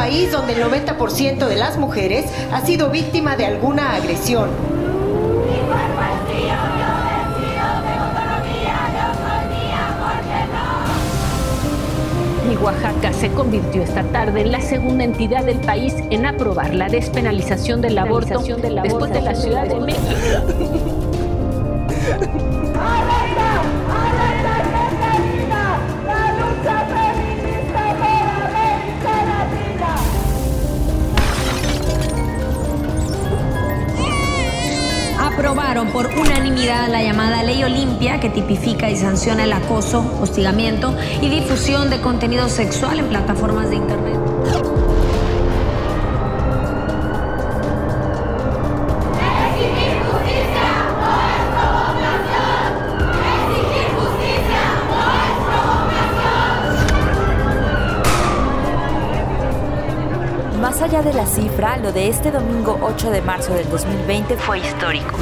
país donde el 90% de las mujeres ha sido víctima de alguna agresión. Y Oaxaca se convirtió esta tarde en la segunda entidad del país en aprobar la despenalización del aborto, después de la Ciudad de México. aprobaron por unanimidad la llamada Ley Olimpia que tipifica y sanciona el acoso, hostigamiento y difusión de contenido sexual en plataformas de Internet. Allá de la cifra, lo de este domingo 8 de marzo del 2020 fue histórico.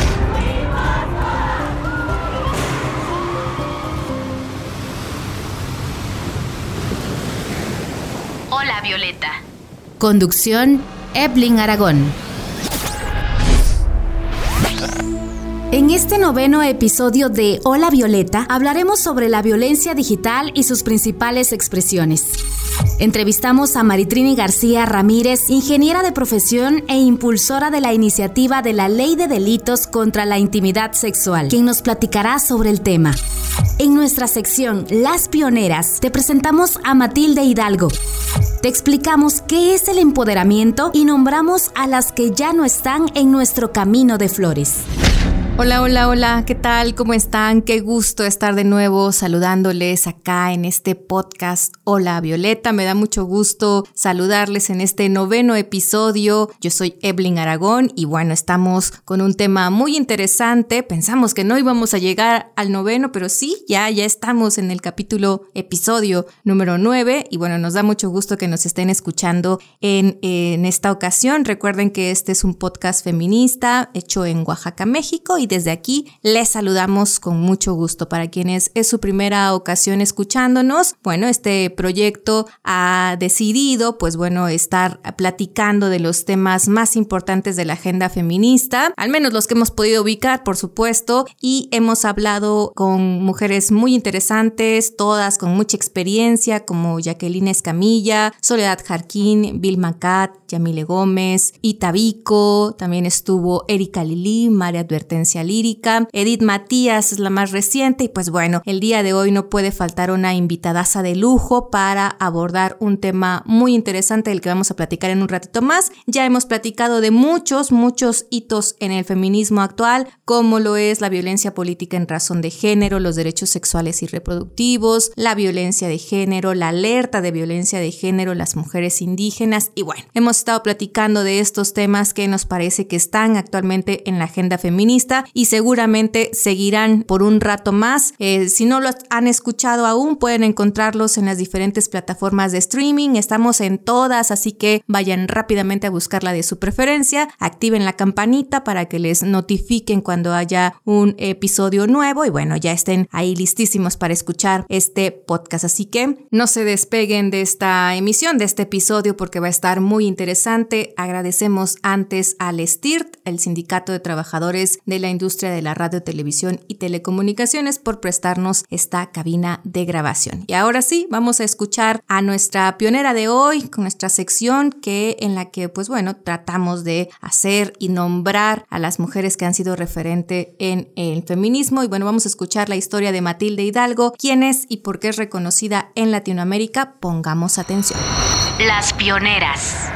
Hola Violeta. Conducción, Eblin Aragón. En este noveno episodio de Hola Violeta hablaremos sobre la violencia digital y sus principales expresiones. Entrevistamos a Maritrini García Ramírez, ingeniera de profesión e impulsora de la iniciativa de la Ley de Delitos contra la Intimidad Sexual, quien nos platicará sobre el tema. En nuestra sección Las Pioneras te presentamos a Matilde Hidalgo. Te explicamos qué es el empoderamiento y nombramos a las que ya no están en nuestro camino de flores. Hola, hola, hola, ¿qué tal? ¿Cómo están? Qué gusto estar de nuevo saludándoles acá en este podcast. Hola, Violeta, me da mucho gusto saludarles en este noveno episodio. Yo soy Evelyn Aragón y bueno, estamos con un tema muy interesante. Pensamos que no íbamos a llegar al noveno, pero sí, ya, ya estamos en el capítulo episodio número nueve y bueno, nos da mucho gusto que nos estén escuchando en, en esta ocasión. Recuerden que este es un podcast feminista hecho en Oaxaca, México y desde aquí les saludamos con mucho gusto. Para quienes es su primera ocasión escuchándonos, bueno, este proyecto ha decidido, pues bueno, estar platicando de los temas más importantes de la agenda feminista, al menos los que hemos podido ubicar, por supuesto, y hemos hablado con mujeres muy interesantes, todas con mucha experiencia, como Jacqueline Escamilla, Soledad Jarquín, Vilma Cat, Yamile Gómez, Itabico, también estuvo Erika Lili, María Advertencia lírica. Edith Matías es la más reciente y pues bueno, el día de hoy no puede faltar una invitadaza de lujo para abordar un tema muy interesante del que vamos a platicar en un ratito más. Ya hemos platicado de muchos, muchos hitos en el feminismo actual, como lo es la violencia política en razón de género, los derechos sexuales y reproductivos, la violencia de género, la alerta de violencia de género, las mujeres indígenas y bueno, hemos estado platicando de estos temas que nos parece que están actualmente en la agenda feminista y seguramente seguirán por un rato más. Eh, si no los han escuchado aún, pueden encontrarlos en las diferentes plataformas de streaming. Estamos en todas, así que vayan rápidamente a buscar la de su preferencia. Activen la campanita para que les notifiquen cuando haya un episodio nuevo y bueno, ya estén ahí listísimos para escuchar este podcast. Así que no se despeguen de esta emisión, de este episodio, porque va a estar muy interesante. Agradecemos antes al STIRT, el Sindicato de Trabajadores de la Industria de la Radio, Televisión y Telecomunicaciones por prestarnos esta cabina de grabación. Y ahora sí, vamos a escuchar a nuestra pionera de hoy con nuestra sección que en la que pues bueno, tratamos de hacer y nombrar a las mujeres que han sido referente en el feminismo y bueno, vamos a escuchar la historia de Matilde Hidalgo, quién es y por qué es reconocida en Latinoamérica. Pongamos atención. Las pioneras.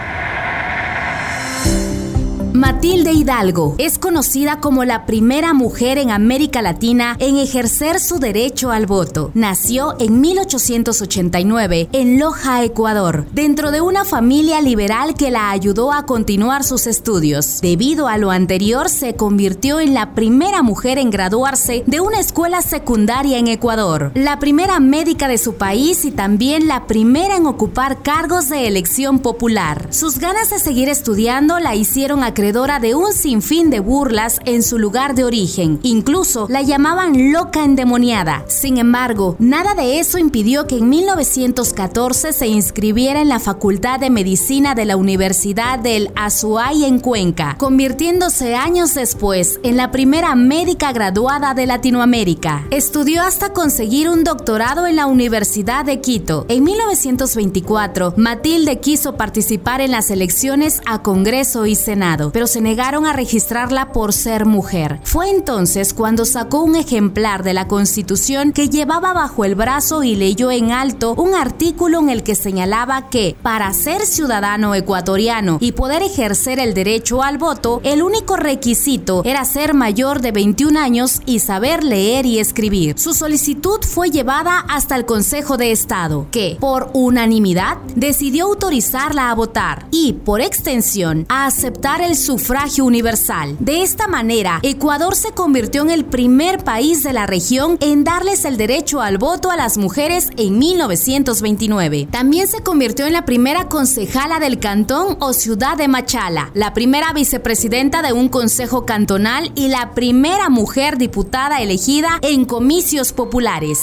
Matilde Hidalgo es conocida como la primera mujer en América Latina en ejercer su derecho al voto. Nació en 1889 en Loja, Ecuador, dentro de una familia liberal que la ayudó a continuar sus estudios. Debido a lo anterior, se convirtió en la primera mujer en graduarse de una escuela secundaria en Ecuador, la primera médica de su país y también la primera en ocupar cargos de elección popular. Sus ganas de seguir estudiando la hicieron acreditar de un sinfín de burlas en su lugar de origen. Incluso la llamaban loca endemoniada. Sin embargo, nada de eso impidió que en 1914 se inscribiera en la Facultad de Medicina de la Universidad del Azuay en Cuenca, convirtiéndose años después en la primera médica graduada de Latinoamérica. Estudió hasta conseguir un doctorado en la Universidad de Quito. En 1924, Matilde quiso participar en las elecciones a Congreso y Senado, pero se negaron a registrarla por ser mujer. Fue entonces cuando sacó un ejemplar de la Constitución que llevaba bajo el brazo y leyó en alto un artículo en el que señalaba que para ser ciudadano ecuatoriano y poder ejercer el derecho al voto, el único requisito era ser mayor de 21 años y saber leer y escribir. Su solicitud fue llevada hasta el Consejo de Estado, que, por unanimidad, decidió autorizarla a votar y, por extensión, a aceptar el sufragio universal. De esta manera, Ecuador se convirtió en el primer país de la región en darles el derecho al voto a las mujeres en 1929. También se convirtió en la primera concejala del cantón o ciudad de Machala, la primera vicepresidenta de un consejo cantonal y la primera mujer diputada elegida en comicios populares.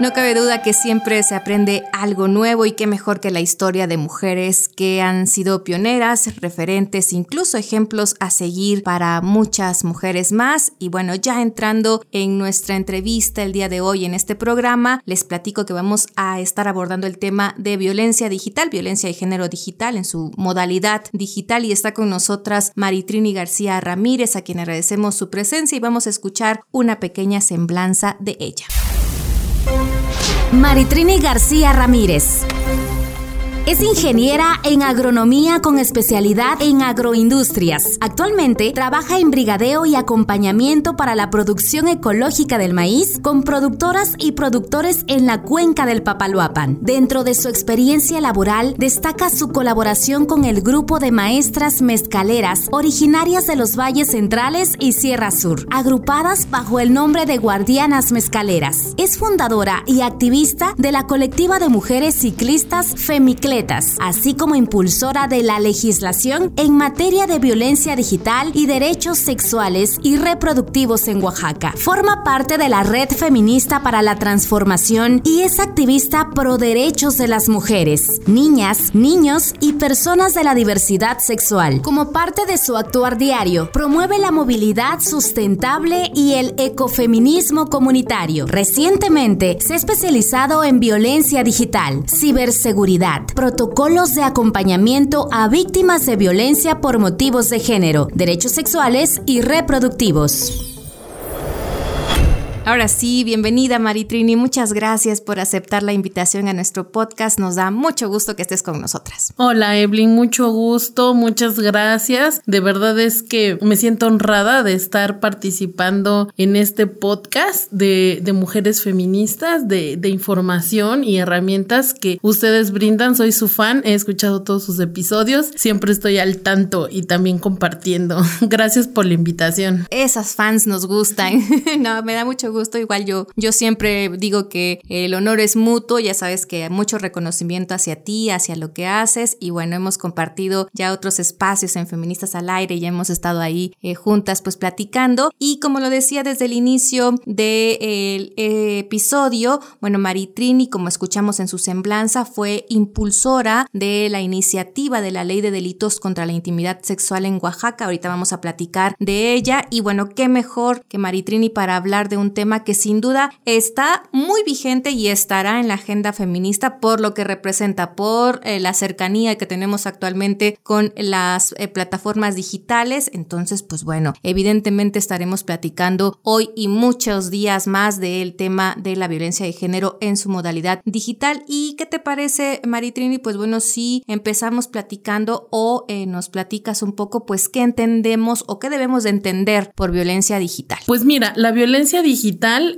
No cabe duda que siempre se aprende algo nuevo y qué mejor que la historia de mujeres que han sido pioneras, referentes, incluso ejemplos a seguir para muchas mujeres más. Y bueno, ya entrando en nuestra entrevista el día de hoy en este programa, les platico que vamos a estar abordando el tema de violencia digital, violencia de género digital en su modalidad digital y está con nosotras Maritrini García Ramírez, a quien agradecemos su presencia y vamos a escuchar una pequeña semblanza de ella. Maritrini García Ramírez. Es ingeniera en agronomía con especialidad en agroindustrias. Actualmente trabaja en brigadeo y acompañamiento para la producción ecológica del maíz con productoras y productores en la cuenca del Papaloapan. Dentro de su experiencia laboral destaca su colaboración con el grupo de maestras mezcaleras originarias de los valles centrales y Sierra Sur, agrupadas bajo el nombre de Guardianas Mezcaleras. Es fundadora y activista de la colectiva de mujeres ciclistas Así como impulsora de la legislación en materia de violencia digital y derechos sexuales y reproductivos en Oaxaca. Forma parte de la Red Feminista para la Transformación y es activista pro derechos de las mujeres, niñas, niños y personas de la diversidad sexual. Como parte de su actuar diario, promueve la movilidad sustentable y el ecofeminismo comunitario. Recientemente se ha especializado en violencia digital, ciberseguridad, protocolos de acompañamiento a víctimas de violencia por motivos de género, derechos sexuales y reproductivos. Ahora sí, bienvenida Maritrini, muchas gracias por aceptar la invitación a nuestro podcast, nos da mucho gusto que estés con nosotras. Hola Evelyn, mucho gusto, muchas gracias, de verdad es que me siento honrada de estar participando en este podcast de, mujeres feministas, de, de información y herramientas que ustedes brindan, soy su fan, he escuchado todos sus episodios, siempre estoy al tanto y también compartiendo. Gracias por la invitación. Esas fans nos gustan, no, me da mucho gusto. Igual yo, yo siempre digo que el honor es mutuo, ya sabes que hay mucho reconocimiento hacia ti, hacia lo que haces y bueno, hemos compartido ya otros espacios en Feministas al Aire, ya hemos estado ahí eh, juntas pues platicando. Y como lo decía desde el inicio del episodio, bueno, Maritrini, como escuchamos en su semblanza, fue impulsora de la iniciativa de la Ley de Delitos contra la Intimidad Sexual en Oaxaca. Ahorita vamos a platicar de ella. Y bueno, qué mejor que Maritrini para hablar de un tema que sin duda está muy vigente y estará en la agenda feminista por lo que representa, por eh, la cercanía que tenemos actualmente con las eh, plataformas digitales. Entonces, pues bueno, evidentemente estaremos platicando hoy y muchos días más del tema de la violencia de género en su modalidad digital. ¿Y qué te parece, Maritrini? Pues bueno, si empezamos platicando o eh, nos platicas un poco, pues qué entendemos o qué debemos de entender por violencia digital. Pues mira, la violencia digital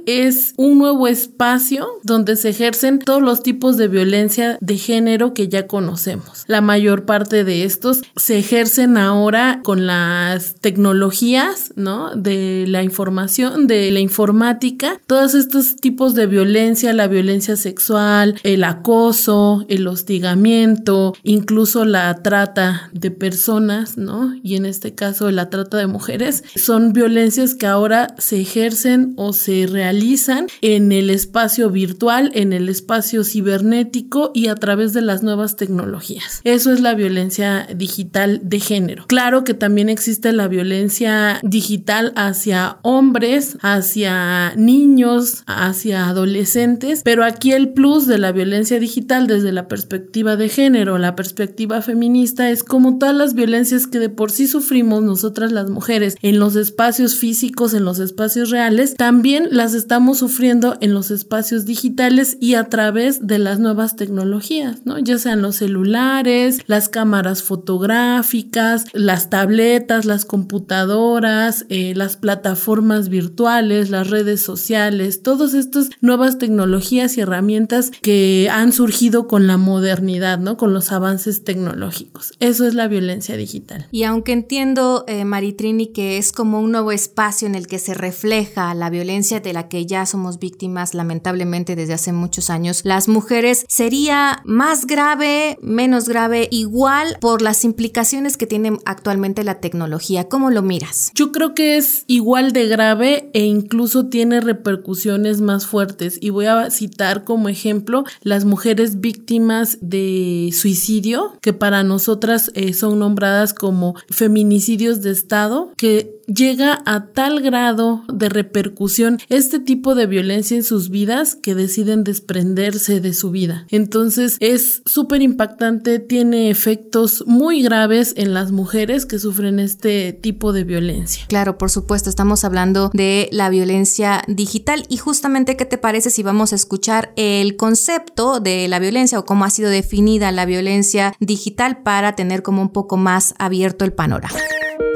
es un nuevo espacio donde se ejercen todos los tipos de violencia de género que ya conocemos. La mayor parte de estos se ejercen ahora con las tecnologías, ¿no? De la información, de la informática. Todos estos tipos de violencia, la violencia sexual, el acoso, el hostigamiento, incluso la trata de personas, ¿no? Y en este caso la trata de mujeres, son violencias que ahora se ejercen o se realizan en el espacio virtual, en el espacio cibernético y a través de las nuevas tecnologías. Eso es la violencia digital de género. Claro que también existe la violencia digital hacia hombres, hacia niños, hacia adolescentes, pero aquí el plus de la violencia digital desde la perspectiva de género, la perspectiva feminista, es como todas las violencias que de por sí sufrimos nosotras las mujeres en los espacios físicos, en los espacios reales, también las estamos sufriendo en los espacios digitales y a través de las nuevas tecnologías, ¿no? Ya sean los celulares, las cámaras fotográficas, las tabletas, las computadoras, eh, las plataformas virtuales, las redes sociales, todas estas nuevas tecnologías y herramientas que han surgido con la modernidad, ¿no? Con los avances tecnológicos. Eso es la violencia digital. Y aunque entiendo, eh, Maritrini, que es como un nuevo espacio en el que se refleja la violencia de la que ya somos víctimas lamentablemente desde hace muchos años, las mujeres sería más grave, menos grave, igual por las implicaciones que tiene actualmente la tecnología. ¿Cómo lo miras? Yo creo que es igual de grave e incluso tiene repercusiones más fuertes. Y voy a citar como ejemplo las mujeres víctimas de suicidio, que para nosotras eh, son nombradas como feminicidios de Estado, que llega a tal grado de repercusión este tipo de violencia en sus vidas que deciden desprenderse de su vida. Entonces es súper impactante, tiene efectos muy graves en las mujeres que sufren este tipo de violencia. Claro, por supuesto, estamos hablando de la violencia digital y justamente qué te parece si vamos a escuchar el concepto de la violencia o cómo ha sido definida la violencia digital para tener como un poco más abierto el panorama.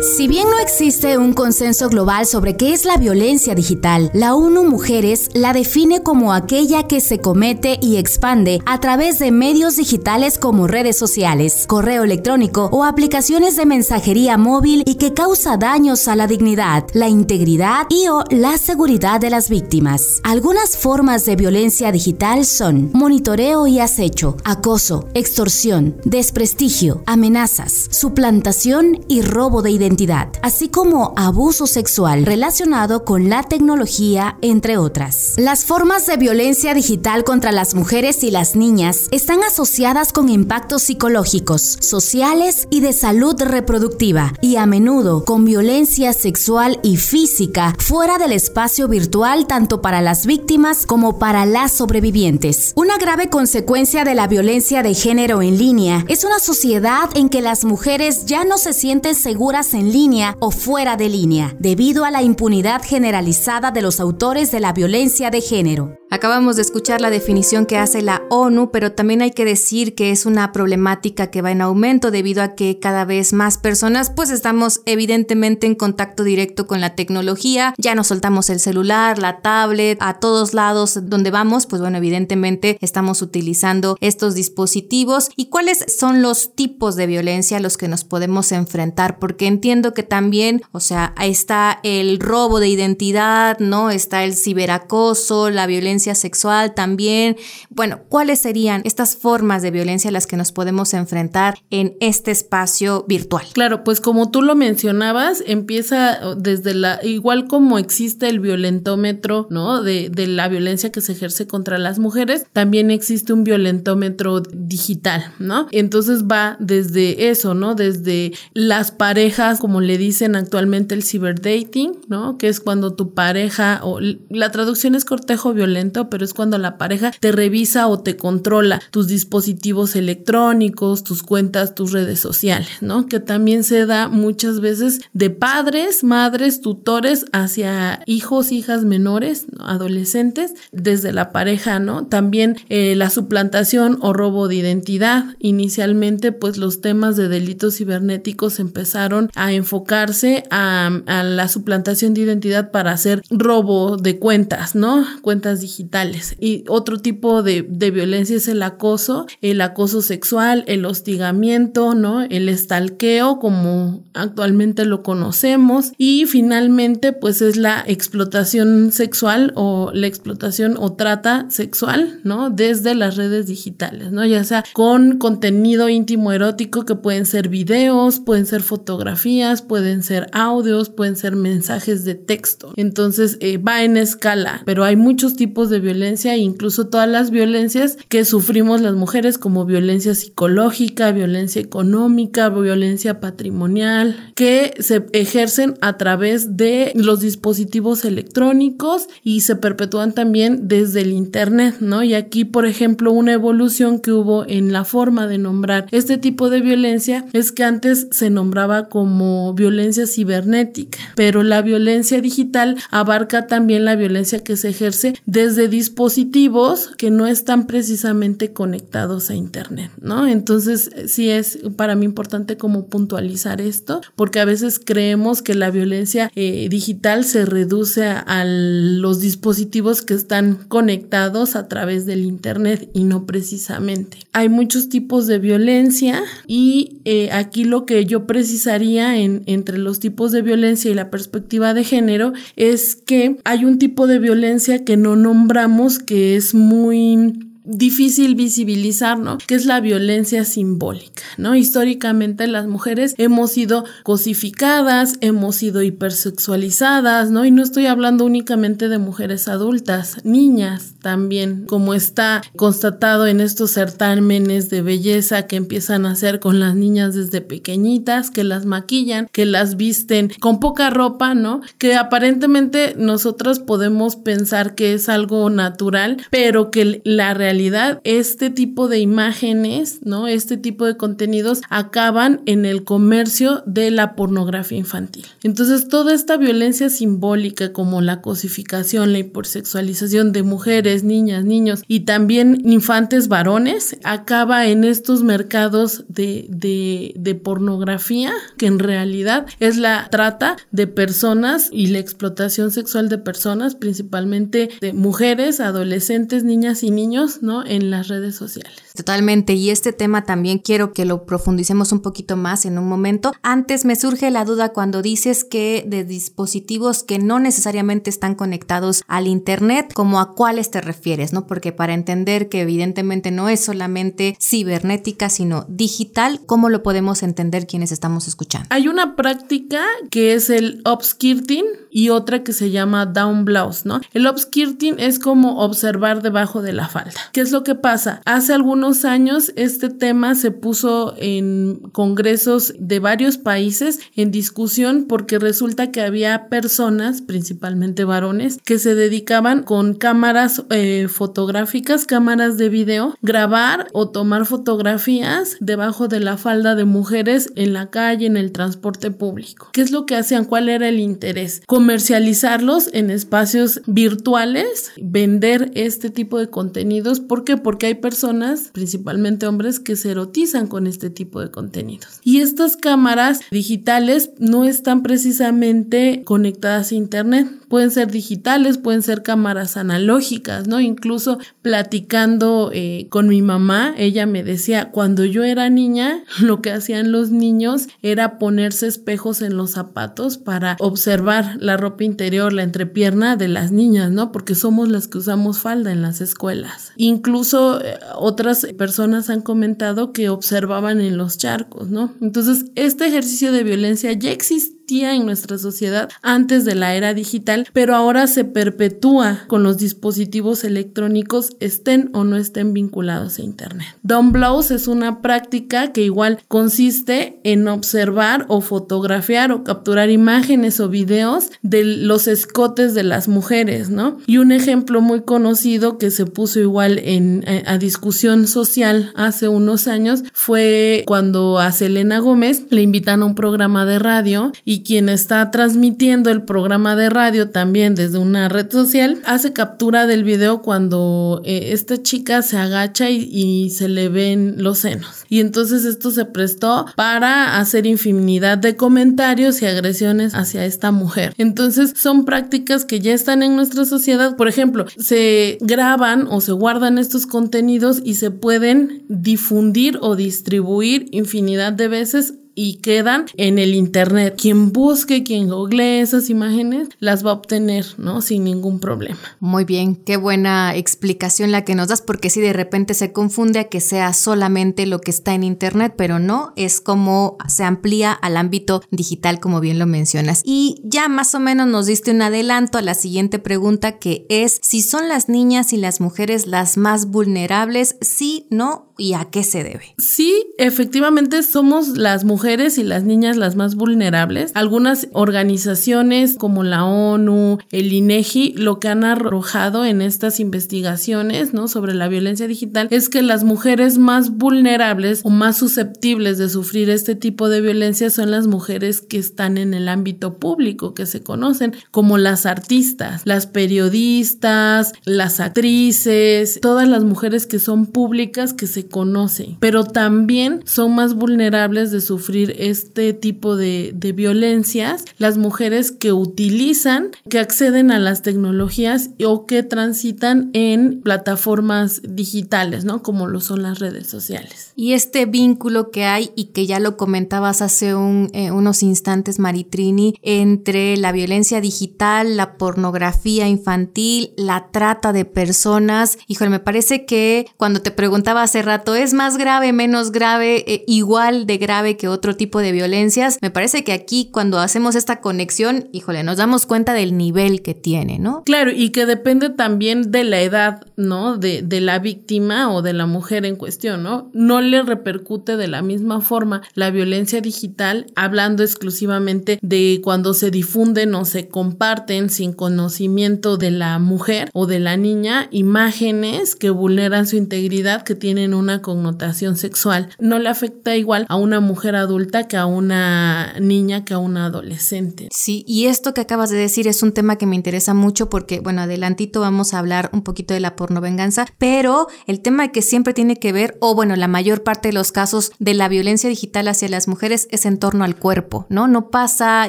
Si bien no existe un consenso global sobre qué es la violencia digital, la ONU Mujeres la define como aquella que se comete y expande a través de medios digitales como redes sociales, correo electrónico o aplicaciones de mensajería móvil y que causa daños a la dignidad, la integridad y o la seguridad de las víctimas. Algunas formas de violencia digital son monitoreo y acecho, acoso, extorsión, desprestigio, amenazas, suplantación y robo de identidad así como abuso sexual relacionado con la tecnología, entre otras. Las formas de violencia digital contra las mujeres y las niñas están asociadas con impactos psicológicos, sociales y de salud reproductiva, y a menudo con violencia sexual y física fuera del espacio virtual tanto para las víctimas como para las sobrevivientes. Una grave consecuencia de la violencia de género en línea es una sociedad en que las mujeres ya no se sienten seguras en línea o fuera de línea, debido a la impunidad generalizada de los autores de la violencia de género. Acabamos de escuchar la definición que hace la ONU, pero también hay que decir que es una problemática que va en aumento debido a que cada vez más personas pues estamos evidentemente en contacto directo con la tecnología, ya nos soltamos el celular, la tablet, a todos lados donde vamos, pues bueno, evidentemente estamos utilizando estos dispositivos. Y cuáles son los tipos de violencia a los que nos podemos enfrentar, porque entiendo que también, o sea, está el robo de identidad, ¿no? Está el ciberacoso, la violencia sexual también. Bueno, ¿cuáles serían estas formas de violencia a las que nos podemos enfrentar en este espacio virtual? Claro, pues como tú lo mencionabas, empieza desde la, igual como existe el violentómetro, ¿no? De, de la violencia que se ejerce contra las mujeres, también existe un violentómetro digital, ¿no? Entonces va desde eso, ¿no? Desde las parejas, como le dicen actualmente el ciberdating, ¿no? Que es cuando tu pareja, o la traducción es cortejo violento, pero es cuando la pareja te revisa o te controla tus dispositivos electrónicos, tus cuentas, tus redes sociales, ¿no? Que también se da muchas veces de padres, madres, tutores hacia hijos, hijas menores, adolescentes, desde la pareja, ¿no? También eh, la suplantación o robo de identidad. Inicialmente, pues los temas de delitos cibernéticos empezaron a enfocarse a, la suplantación de identidad para hacer robo de cuentas, ¿no? Cuentas digitales. Y otro tipo de, de violencia es el acoso, el acoso sexual, el hostigamiento, ¿no? El estalqueo, como actualmente lo conocemos. Y finalmente, pues es la explotación sexual o la explotación o trata sexual, ¿no? Desde las redes digitales, ¿no? Ya sea con contenido íntimo erótico que pueden ser videos, pueden ser fotografías, pueden ser audios, pueden ser mensajes de texto. Entonces eh, va en escala, pero hay muchos tipos de violencia, incluso todas las violencias que sufrimos las mujeres como violencia psicológica, violencia económica, violencia patrimonial, que se ejercen a través de los dispositivos electrónicos y se perpetúan también desde el Internet, ¿no? Y aquí, por ejemplo, una evolución que hubo en la forma de nombrar este tipo de violencia es que antes se nombraba como violencia cibernética, pero la violencia digital abarca también la violencia que se ejerce desde dispositivos que no están precisamente conectados a Internet, ¿no? Entonces, sí es para mí importante como puntualizar esto, porque a veces creemos que la violencia eh, digital se reduce a los dispositivos que están conectados a través del Internet y no precisamente. Hay muchos tipos de violencia y eh, aquí lo que yo precisaría en, entre los tipos de violencia y la perspectiva de género es que hay un tipo de violencia que no nombramos que es muy difícil visibilizar, ¿no? Que es la violencia simbólica, ¿no? Históricamente las mujeres hemos sido cosificadas, hemos sido hipersexualizadas, ¿no? Y no estoy hablando únicamente de mujeres adultas, niñas también, como está constatado en estos certámenes de belleza que empiezan a hacer con las niñas desde pequeñitas, que las maquillan, que las visten con poca ropa, ¿no? Que aparentemente nosotras podemos pensar que es algo natural, pero que la realidad este tipo de imágenes, ¿no? Este tipo de contenidos acaban en el comercio de la pornografía infantil. Entonces, toda esta violencia simbólica como la cosificación, la hipersexualización de mujeres, niñas, niños y también infantes varones acaba en estos mercados de, de, pornografía que en realidad es la trata de personas y la explotación sexual de personas, principalmente de mujeres, adolescentes, niñas y niños, ¿no? En las redes sociales. Totalmente, y este tema también quiero que lo profundicemos un poquito más en un momento. Antes me surge la duda cuando dices que de dispositivos que no necesariamente están conectados al Internet, como a cuáles te refieres, ¿no? Porque para entender que evidentemente no es solamente cibernética, sino digital, ¿cómo lo podemos entender quienes estamos escuchando? Hay una práctica que es el upskirting y otra que se llama down blouse, ¿no? El upskirting es como observar debajo de la falda. ¿Qué es lo que pasa? Hace algunos años este tema se puso en congresos de varios países en discusión porque resulta que había personas, principalmente varones, que se dedicaban con cámaras eh, fotográficas, cámaras de video, grabar o tomar fotografías debajo de la falda de mujeres en la calle, en el transporte público. ¿Qué es lo que hacían? ¿Cuál era el interés? Comercializarlos en espacios virtuales, vender este tipo de contenidos ¿Por qué? Porque hay personas, principalmente hombres, que se erotizan con este tipo de contenidos. Y estas cámaras digitales no están precisamente conectadas a Internet. Pueden ser digitales, pueden ser cámaras analógicas, ¿no? Incluso platicando eh, con mi mamá, ella me decía, cuando yo era niña, lo que hacían los niños era ponerse espejos en los zapatos para observar la ropa interior, la entrepierna de las niñas, ¿no? Porque somos las que usamos falda en las escuelas. Incluso eh, otras personas han comentado que observaban en los charcos, ¿no? Entonces, este ejercicio de violencia ya existe existía en nuestra sociedad antes de la era digital, pero ahora se perpetúa con los dispositivos electrónicos estén o no estén vinculados a Internet. Dumb blows es una práctica que igual consiste en observar o fotografiar o capturar imágenes o videos de los escotes de las mujeres, ¿no? Y un ejemplo muy conocido que se puso igual en, eh, a discusión social hace unos años fue cuando a Selena Gómez le invitan a un programa de radio y quien está transmitiendo el programa de radio también desde una red social hace captura del video cuando eh, esta chica se agacha y, y se le ven los senos. Y entonces esto se prestó para hacer infinidad de comentarios y agresiones hacia esta mujer. Entonces son prácticas que ya están en nuestra sociedad. Por ejemplo, se graban o se guardan estos contenidos y se pueden difundir o distribuir infinidad de veces y quedan en el internet. Quien busque, quien google esas imágenes, las va a obtener, ¿no? Sin ningún problema. Muy bien, qué buena explicación la que nos das, porque si de repente se confunde a que sea solamente lo que está en internet, pero no, es como se amplía al ámbito digital, como bien lo mencionas. Y ya más o menos nos diste un adelanto a la siguiente pregunta, que es si son las niñas y las mujeres las más vulnerables, sí, no, y a qué se debe. Sí, efectivamente somos las mujeres mujeres y las niñas las más vulnerables. Algunas organizaciones como la ONU, el INEGI, lo que han arrojado en estas investigaciones, ¿no? Sobre la violencia digital es que las mujeres más vulnerables o más susceptibles de sufrir este tipo de violencia son las mujeres que están en el ámbito público, que se conocen como las artistas, las periodistas, las actrices, todas las mujeres que son públicas que se conocen, pero también son más vulnerables de sufrir este tipo de, violencias las mujeres que utilizan, que acceden a las tecnologías o que transitan en plataformas digitales, ¿no? Como lo son las redes sociales. Y este vínculo que hay y que ya lo comentabas hace eh, unos instantes, Maritrini, entre la violencia digital, la pornografía infantil, la trata de personas. Híjole, me parece que cuando te preguntaba hace rato, ¿es más grave, menos grave, eh, igual de grave que otro tipo de violencias, me parece que aquí cuando hacemos esta conexión, híjole, nos damos cuenta del nivel que tiene, ¿no? Claro, y que depende también de la edad, ¿no? De, de la víctima o de la mujer en cuestión, ¿no? No le repercute de la misma forma la violencia digital, hablando exclusivamente de cuando se difunden o se comparten sin conocimiento de la mujer o de la niña imágenes que vulneran su integridad, que tienen una connotación sexual. No le afecta igual a una mujer adulta que a una niña, que a una adolescente. Sí, y esto que acabas de decir es un tema que me interesa mucho porque, bueno, adelantito vamos a hablar un poquito de la pornovenganza, pero el tema que siempre tiene que ver, o bueno, la mayor parte de los casos de la violencia digital hacia las mujeres es en torno al cuerpo, ¿no? No pasa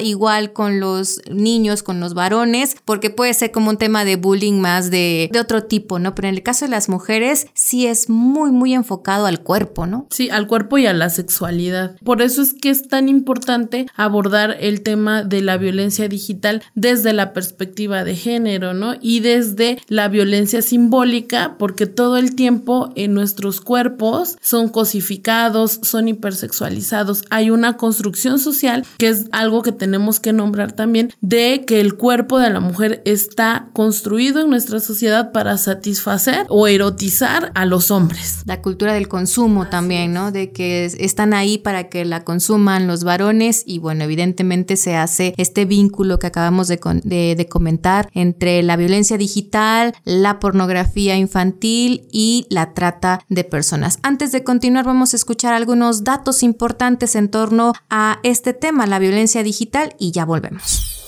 igual con los niños, con los varones, porque puede ser como un tema de bullying más de, de otro tipo, ¿no? Pero en el caso de las mujeres sí es muy, muy enfocado al cuerpo, ¿no? Sí, al cuerpo y a la sexualidad. Por eso es que es tan importante abordar el tema de la violencia digital desde la perspectiva de género, ¿no? Y desde la violencia simbólica, porque todo el tiempo en nuestros cuerpos son cosificados, son hipersexualizados. Hay una construcción social que es algo que tenemos que nombrar también de que el cuerpo de la mujer está construido en nuestra sociedad para satisfacer o erotizar a los hombres. La cultura del consumo también, ¿no? De que están ahí para que la consuman los varones y bueno, evidentemente se hace este vínculo que acabamos de, de, comentar entre la violencia digital, la pornografía infantil y la trata de personas. Antes de continuar vamos a escuchar algunos datos importantes en torno a este tema, la violencia digital y ya volvemos.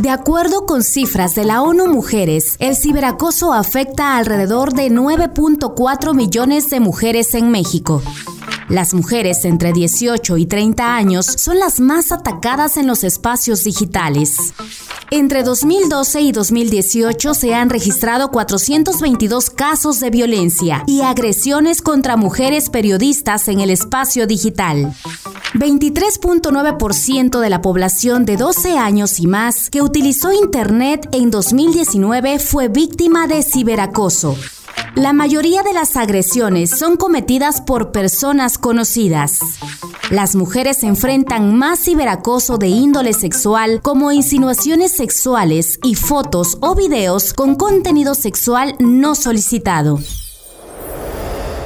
De acuerdo con cifras de la ONU Mujeres, el ciberacoso afecta a alrededor de 9.4 millones de mujeres en México. Las mujeres entre 18 y 30 años son las más atacadas en los espacios digitales. Entre 2012 y 2018 se han registrado 422 casos de violencia y agresiones contra mujeres periodistas en el espacio digital. 23.9% de la población de 12 años y más que utilizó Internet en 2019 fue víctima de ciberacoso. La mayoría de las agresiones son cometidas por personas conocidas. Las mujeres enfrentan más ciberacoso de índole sexual como insinuaciones sexuales y fotos o videos con contenido sexual no solicitado.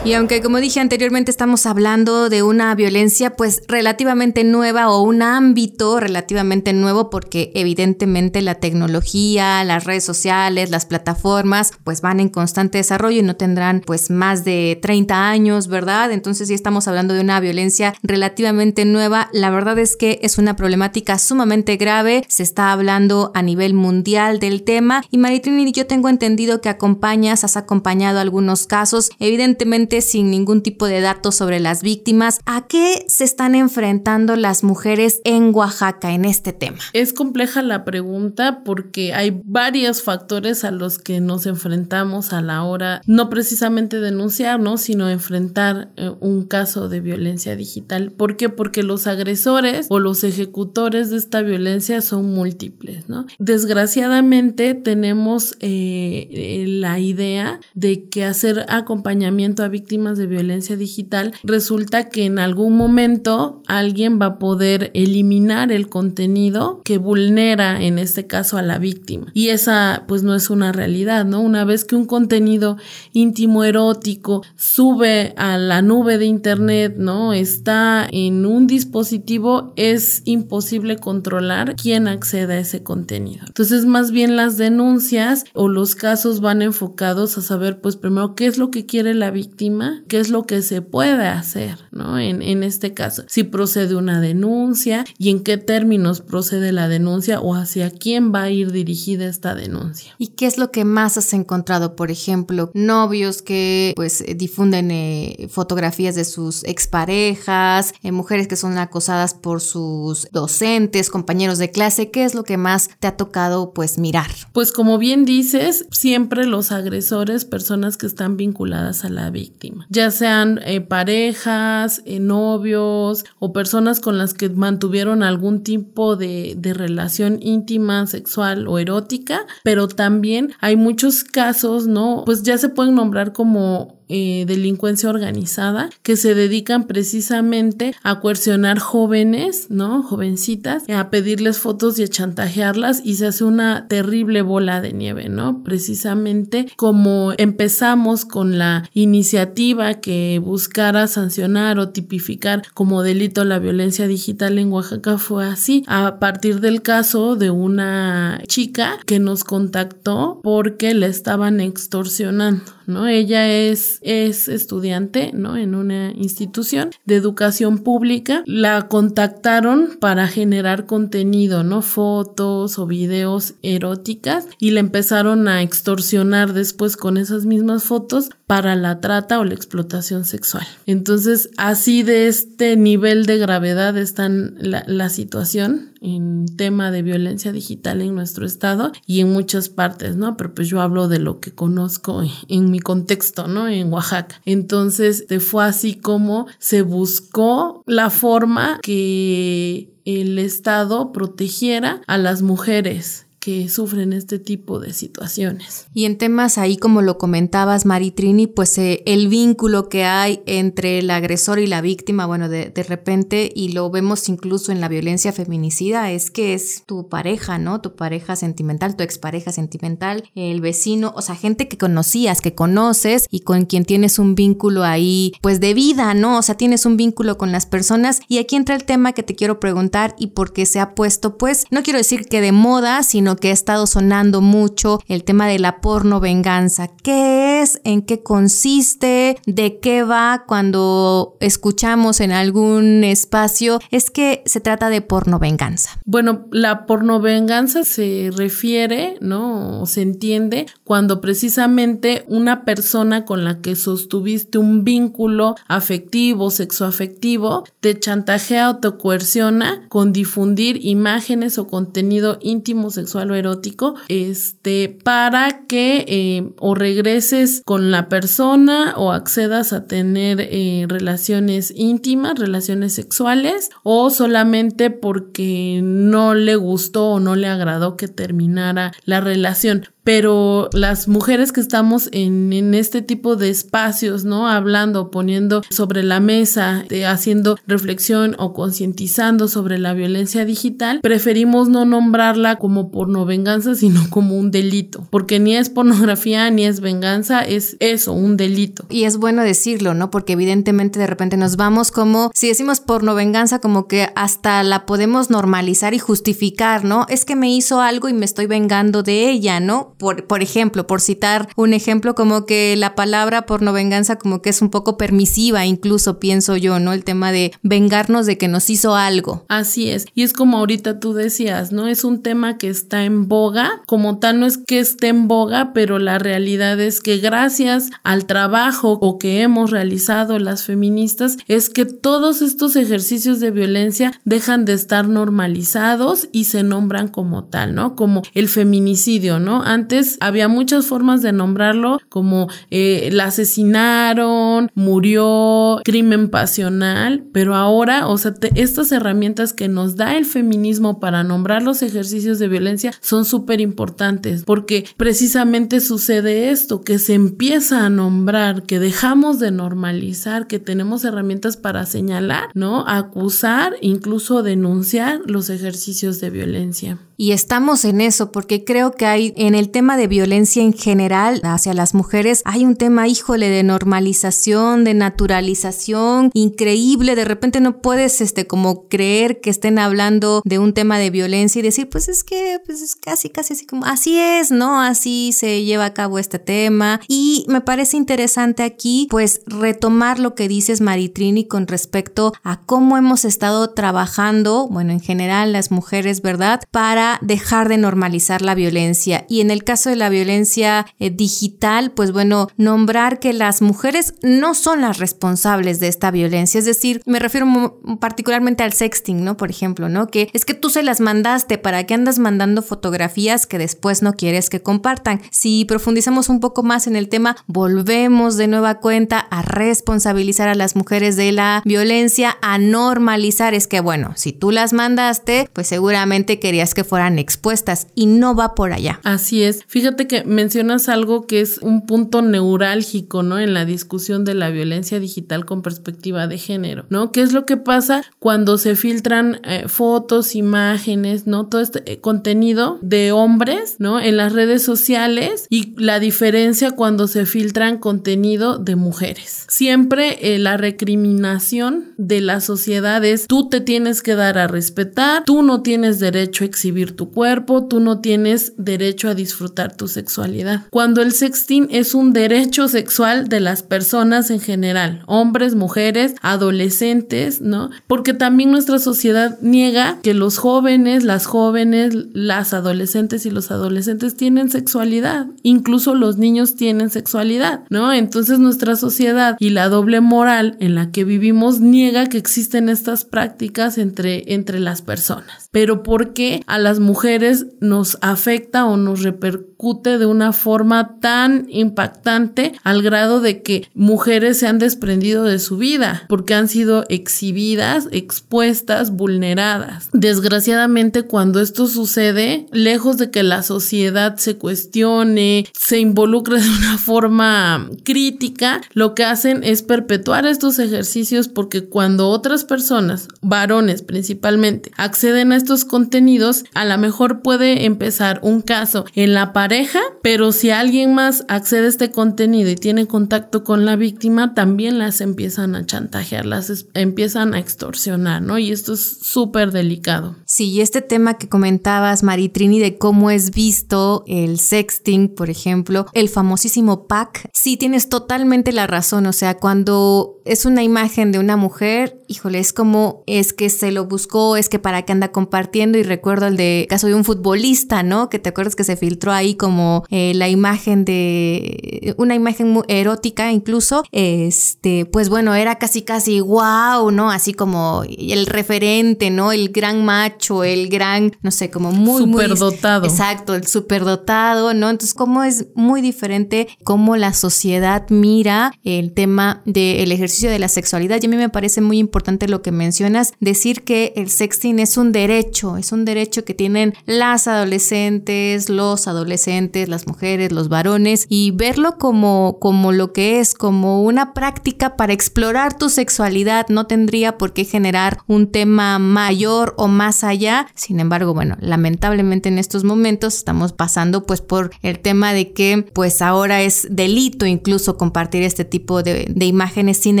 Y aunque como dije anteriormente estamos hablando de una violencia pues relativamente nueva o un ámbito relativamente nuevo porque evidentemente la tecnología, las redes sociales, las plataformas pues van en constante desarrollo y no tendrán pues más de 30 años, ¿verdad? Entonces si estamos hablando de una violencia relativamente nueva. La verdad es que es una problemática sumamente grave, se está hablando a nivel mundial del tema y Maritrini yo tengo entendido que acompañas, has acompañado algunos casos, evidentemente sin ningún tipo de datos sobre las víctimas. ¿A qué se están enfrentando las mujeres en Oaxaca en este tema? Es compleja la pregunta porque hay varios factores a los que nos enfrentamos a la hora, no precisamente denunciar, ¿no? sino enfrentar eh, un caso de violencia digital. ¿Por qué? Porque los agresores o los ejecutores de esta violencia son múltiples, ¿no? Desgraciadamente tenemos eh, eh, la idea de que hacer acompañamiento a víctimas víctimas de violencia digital, resulta que en algún momento alguien va a poder eliminar el contenido que vulnera en este caso a la víctima. Y esa pues no es una realidad, ¿no? Una vez que un contenido íntimo erótico sube a la nube de internet, ¿no? Está en un dispositivo, es imposible controlar quién accede a ese contenido. Entonces, más bien las denuncias o los casos van enfocados a saber, pues primero, qué es lo que quiere la víctima qué es lo que se puede hacer, ¿no? En, en este caso, si procede una denuncia y en qué términos procede la denuncia o hacia quién va a ir dirigida esta denuncia. ¿Y qué es lo que más has encontrado? Por ejemplo, novios que pues difunden eh, fotografías de sus exparejas, eh, mujeres que son acosadas por sus docentes, compañeros de clase, ¿qué es lo que más te ha tocado pues mirar? Pues como bien dices, siempre los agresores, personas que están vinculadas a la víctima ya sean eh, parejas, eh, novios o personas con las que mantuvieron algún tipo de, de relación íntima, sexual o erótica, pero también hay muchos casos, ¿no? Pues ya se pueden nombrar como eh, delincuencia organizada que se dedican precisamente a coercionar jóvenes, ¿no? Jovencitas, a pedirles fotos y a chantajearlas y se hace una terrible bola de nieve, ¿no? Precisamente como empezamos con la iniciativa que buscara sancionar o tipificar como delito la violencia digital en Oaxaca fue así, a partir del caso de una chica que nos contactó porque le estaban extorsionando, ¿no? Ella es es estudiante, ¿no? En una institución de educación pública. La contactaron para generar contenido, ¿no? Fotos o videos eróticas y le empezaron a extorsionar después con esas mismas fotos para la trata o la explotación sexual. Entonces, así de este nivel de gravedad está la, la situación en tema de violencia digital en nuestro estado y en muchas partes, ¿no? Pero pues yo hablo de lo que conozco en mi contexto, ¿no? En Oaxaca. Entonces, fue así como se buscó la forma que el Estado protegiera a las mujeres que sufren este tipo de situaciones. Y en temas ahí, como lo comentabas, Maritrini, pues eh, el vínculo que hay entre el agresor y la víctima, bueno, de, de, repente, y lo vemos incluso en la violencia feminicida, es que es tu pareja, ¿no? Tu pareja sentimental, tu expareja sentimental, el vecino, o sea, gente que conocías, que conoces y con quien tienes un vínculo ahí, pues de vida, ¿no? O sea, tienes un vínculo con las personas. Y aquí entra el tema que te quiero preguntar y por qué se ha puesto, pues, no quiero decir que de moda, sino que ha estado sonando mucho, el tema de la porno venganza. ¿Qué es? ¿En qué consiste? ¿De qué va cuando escuchamos en algún espacio? Es que se trata de porno venganza. Bueno, la porno venganza se refiere, ¿no? Se entiende cuando precisamente una persona con la que sostuviste un vínculo afectivo, sexoafectivo, te chantajea o te coerciona con difundir imágenes o contenido íntimo sexual o erótico, este, para que eh, o regreses con la persona o accedas a tener eh, relaciones íntimas, relaciones sexuales, o solamente porque no le gustó o no le agradó que terminara la relación. Pero las mujeres que estamos en, en este tipo de espacios, ¿no? Hablando, poniendo sobre la mesa, haciendo reflexión o concientizando sobre la violencia digital, preferimos no nombrarla como porno venganza, sino como un delito, porque ni es pornografía ni es venganza, es eso, un delito. Y es bueno decirlo, ¿no? Porque evidentemente de repente nos vamos como, si decimos porno venganza, como que hasta la podemos normalizar y justificar, ¿no? Es que me hizo algo y me estoy vengando de ella, ¿no? Por, por ejemplo, por citar un ejemplo, como que la palabra porno venganza como que es un poco permisiva, incluso pienso yo, ¿no? El tema de vengarnos de que nos hizo algo. Así es. Y es como ahorita tú decías, ¿no? Es un tema que está en boga, como tal no es que esté en boga, pero la realidad es que gracias al trabajo o que hemos realizado las feministas es que todos estos ejercicios de violencia dejan de estar normalizados y se nombran como tal, ¿no? Como el feminicidio, ¿no? Antes había muchas formas de nombrarlo, como eh, la asesinaron, murió, crimen pasional, pero ahora, o sea, estas herramientas que nos da el feminismo para nombrar los ejercicios de violencia son súper importantes, porque precisamente sucede esto, que se empieza a nombrar, que dejamos de normalizar, que tenemos herramientas para señalar, ¿no? Acusar, incluso denunciar los ejercicios de violencia. Y estamos en eso porque creo que hay en el tema de violencia en general hacia las mujeres, hay un tema, híjole, de normalización, de naturalización, increíble. De repente no puedes, este, como creer que estén hablando de un tema de violencia y decir, pues es que, pues es casi, casi así como, así es, ¿no? Así se lleva a cabo este tema. Y me parece interesante aquí, pues, retomar lo que dices, Maritrini, con respecto a cómo hemos estado trabajando, bueno, en general las mujeres, ¿verdad? Para dejar de normalizar la violencia. Y en el caso de la violencia eh, digital, pues bueno, nombrar que las mujeres no son las responsables de esta violencia. Es decir, me refiero particularmente al sexting, ¿no? Por ejemplo, ¿no? Que es que tú se las mandaste, ¿para qué andas mandando fotografías que después no quieres que compartan? Si profundizamos un poco más en el tema, volvemos de nueva cuenta a responsabilizar a las mujeres de la violencia, a normalizar. Es que, bueno, si tú las mandaste, pues seguramente querías que fuera expuestas y no va por allá. Así es. Fíjate que mencionas algo que es un punto neurálgico, ¿no? En la discusión de la violencia digital con perspectiva de género, ¿no? ¿Qué es lo que pasa cuando se filtran eh, fotos, imágenes, ¿no? Todo este eh, contenido de hombres, ¿no? En las redes sociales y la diferencia cuando se filtran contenido de mujeres. Siempre eh, la recriminación de la sociedad es tú te tienes que dar a respetar, tú no tienes derecho a exhibir tu cuerpo, tú no tienes derecho a disfrutar tu sexualidad. Cuando el sexting es un derecho sexual de las personas en general, hombres, mujeres, adolescentes, ¿no? Porque también nuestra sociedad niega que los jóvenes, las jóvenes, las adolescentes y los adolescentes tienen sexualidad, incluso los niños tienen sexualidad, ¿no? Entonces nuestra sociedad y la doble moral en la que vivimos niega que existen estas prácticas entre, entre las personas. Pero ¿por qué a las mujeres nos afecta o nos repercute de una forma tan impactante al grado de que mujeres se han desprendido de su vida porque han sido exhibidas, expuestas, vulneradas. Desgraciadamente cuando esto sucede, lejos de que la sociedad se cuestione, se involucre de una forma crítica, lo que hacen es perpetuar estos ejercicios porque cuando otras personas, varones principalmente, acceden a estos contenidos, a lo mejor puede empezar un caso en la pareja, pero si alguien más accede a este contenido y tiene contacto con la víctima, también las empiezan a chantajear, las empiezan a extorsionar, ¿no? Y esto es súper delicado. Sí, y este tema que comentabas, Maritrini, de cómo es visto el sexting, por ejemplo, el famosísimo pack, sí tienes totalmente la razón, o sea, cuando es una imagen de una mujer, híjole, es como es que se lo buscó, es que para qué anda compartiendo y recuerdo el de caso de un futbolista, ¿no? Que te acuerdas que se filtró ahí como eh, la imagen de una imagen muy erótica incluso, este, pues bueno, era casi casi wow, ¿no? Así como el referente, ¿no? El gran macho, el gran, no sé, como muy superdotado. exacto, el superdotado, ¿no? Entonces, cómo es muy diferente cómo la sociedad mira el tema del ejercicio de la sexualidad y a mí me parece muy importante lo que mencionas, decir que el sexting es un derecho, es un derecho que tienen las adolescentes, los adolescentes, las mujeres, los varones y verlo como, como lo que es, como una práctica para explorar tu sexualidad. No tendría por qué generar un tema mayor o más allá. Sin embargo, bueno, lamentablemente en estos momentos estamos pasando pues por el tema de que pues ahora es delito incluso compartir este tipo de, de imágenes sin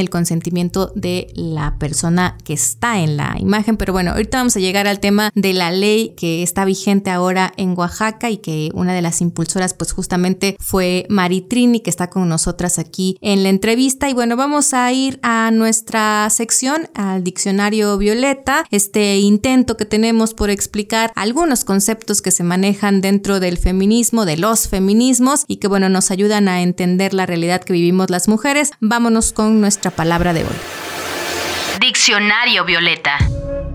el consentimiento de la persona que está en la imagen. Pero bueno, ahorita vamos a llegar al tema de la ley que está vigente ahora en Oaxaca y que una de las impulsoras pues justamente fue Maritrini que está con nosotras aquí en la entrevista. Y bueno, vamos a ir a nuestra sección, al diccionario Violeta, este intento que tenemos por explicar algunos conceptos que se manejan dentro del feminismo, de los feminismos y que bueno, nos ayudan a entender la realidad que vivimos las mujeres. Vámonos con nuestra palabra de hoy. Diccionario Violeta.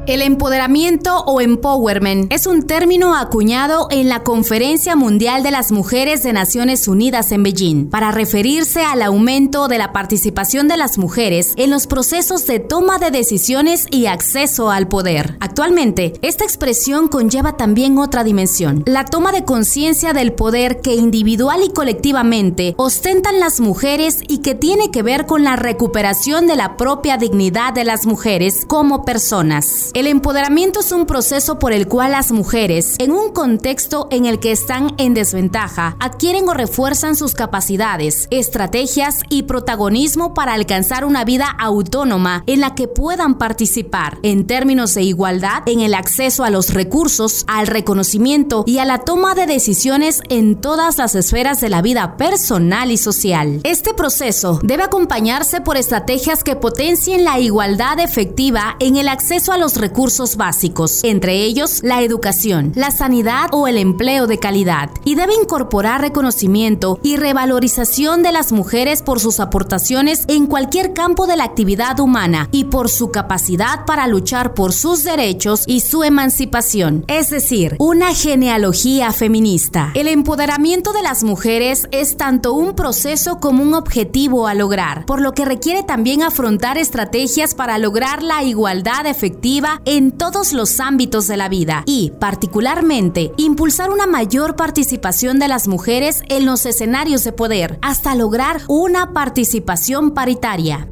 El empoderamiento o empowerment es un término acuñado en la Conferencia Mundial de las Mujeres de Naciones Unidas en Beijing para referirse al aumento de la participación de las mujeres en los procesos de toma de decisiones y acceso al poder. Actualmente, esta expresión conlleva también otra dimensión, la toma de conciencia del poder que individual y colectivamente ostentan las mujeres y que tiene que ver con la recuperación de la propia dignidad de las mujeres como personas. El empoderamiento es un proceso por el cual las mujeres, en un contexto en el que están en desventaja, adquieren o refuerzan sus capacidades, estrategias y protagonismo para alcanzar una vida autónoma en la que puedan participar en términos de igualdad en el acceso a los recursos, al reconocimiento y a la toma de decisiones en todas las esferas de la vida personal y social. Este proceso debe acompañarse por estrategias que potencien la igualdad efectiva en el acceso a los recursos recursos básicos, entre ellos la educación, la sanidad o el empleo de calidad, y debe incorporar reconocimiento y revalorización de las mujeres por sus aportaciones en cualquier campo de la actividad humana y por su capacidad para luchar por sus derechos y su emancipación, es decir, una genealogía feminista. El empoderamiento de las mujeres es tanto un proceso como un objetivo a lograr, por lo que requiere también afrontar estrategias para lograr la igualdad efectiva en todos los ámbitos de la vida y, particularmente, impulsar una mayor participación de las mujeres en los escenarios de poder hasta lograr una participación paritaria.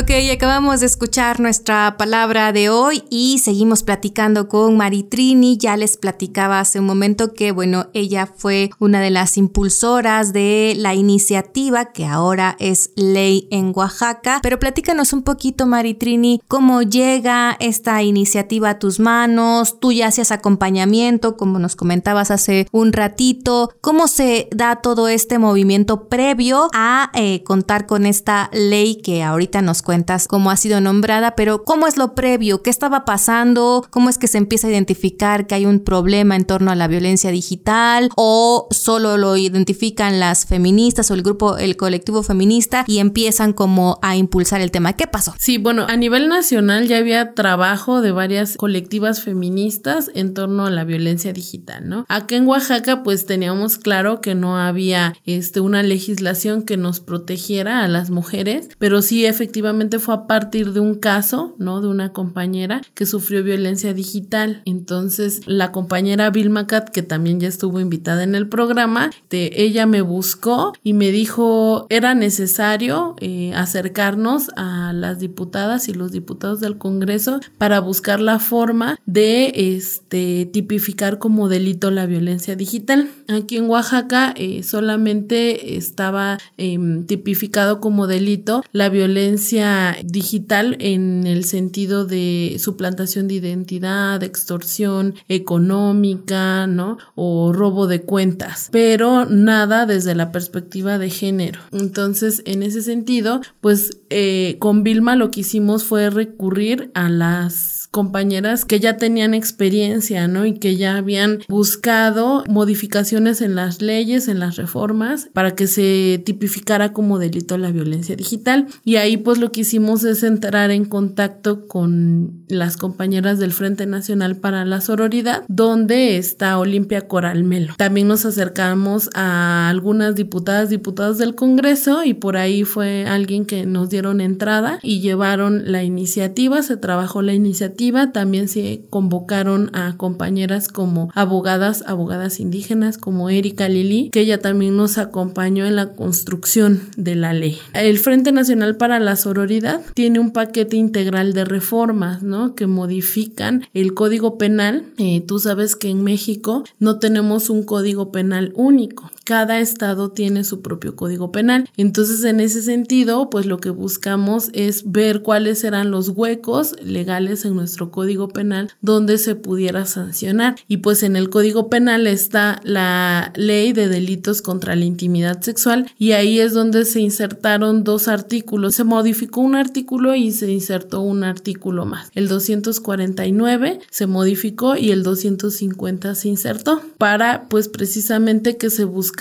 Ok, acabamos de escuchar nuestra palabra de hoy y seguimos platicando con Maritrini. Ya les platicaba hace un momento que, bueno, ella fue una de las impulsoras de la iniciativa que ahora es ley en Oaxaca. Pero platícanos un poquito, Maritrini, cómo llega esta iniciativa a tus manos. Tú ya hacías acompañamiento, como nos comentabas hace un ratito. ¿Cómo se da todo este movimiento previo a eh, contar con esta ley que ahorita nos cuentas cómo ha sido nombrada, pero cómo es lo previo, qué estaba pasando, cómo es que se empieza a identificar que hay un problema en torno a la violencia digital o solo lo identifican las feministas o el grupo, el colectivo feminista y empiezan como a impulsar el tema. ¿Qué pasó? Sí, bueno, a nivel nacional ya había trabajo de varias colectivas feministas en torno a la violencia digital, ¿no? Acá en Oaxaca pues teníamos claro que no había este una legislación que nos protegiera a las mujeres, pero sí efectivamente fue a partir de un caso, ¿no? De una compañera que sufrió violencia digital. Entonces, la compañera Vilma Cat, que también ya estuvo invitada en el programa, de, ella me buscó y me dijo era necesario eh, acercarnos a las diputadas y los diputados del Congreso para buscar la forma de este tipificar como delito la violencia digital. Aquí en Oaxaca eh, solamente estaba em, tipificado como delito la violencia digital en el sentido de suplantación de identidad, extorsión económica, ¿no? O robo de cuentas, pero nada desde la perspectiva de género. Entonces, en ese sentido, pues eh, con Vilma lo que hicimos fue recurrir a las compañeras que ya tenían experiencia, ¿no? Y que ya habían buscado modificaciones en las leyes, en las reformas, para que se tipificara como delito la violencia digital. Y ahí pues lo que hicimos es entrar en contacto con las compañeras del Frente Nacional para la Sororidad, donde está Olimpia Coral Melo. También nos acercamos a algunas diputadas, diputados del Congreso y por ahí fue alguien que nos dieron entrada y llevaron la iniciativa, se trabajó la iniciativa, también se convocaron a compañeras como abogadas, abogadas indígenas como Erika Lili, que ella también nos acompañó en la construcción de la ley. El Frente Nacional para la Sororidad tiene un paquete integral de reformas, ¿no? Que modifican el Código Penal. Eh, tú sabes que en México no tenemos un Código Penal único cada estado tiene su propio código penal. Entonces, en ese sentido, pues lo que buscamos es ver cuáles serán los huecos legales en nuestro código penal donde se pudiera sancionar. Y pues en el código penal está la ley de delitos contra la intimidad sexual y ahí es donde se insertaron dos artículos. Se modificó un artículo y se insertó un artículo más. El 249 se modificó y el 250 se insertó para pues precisamente que se busque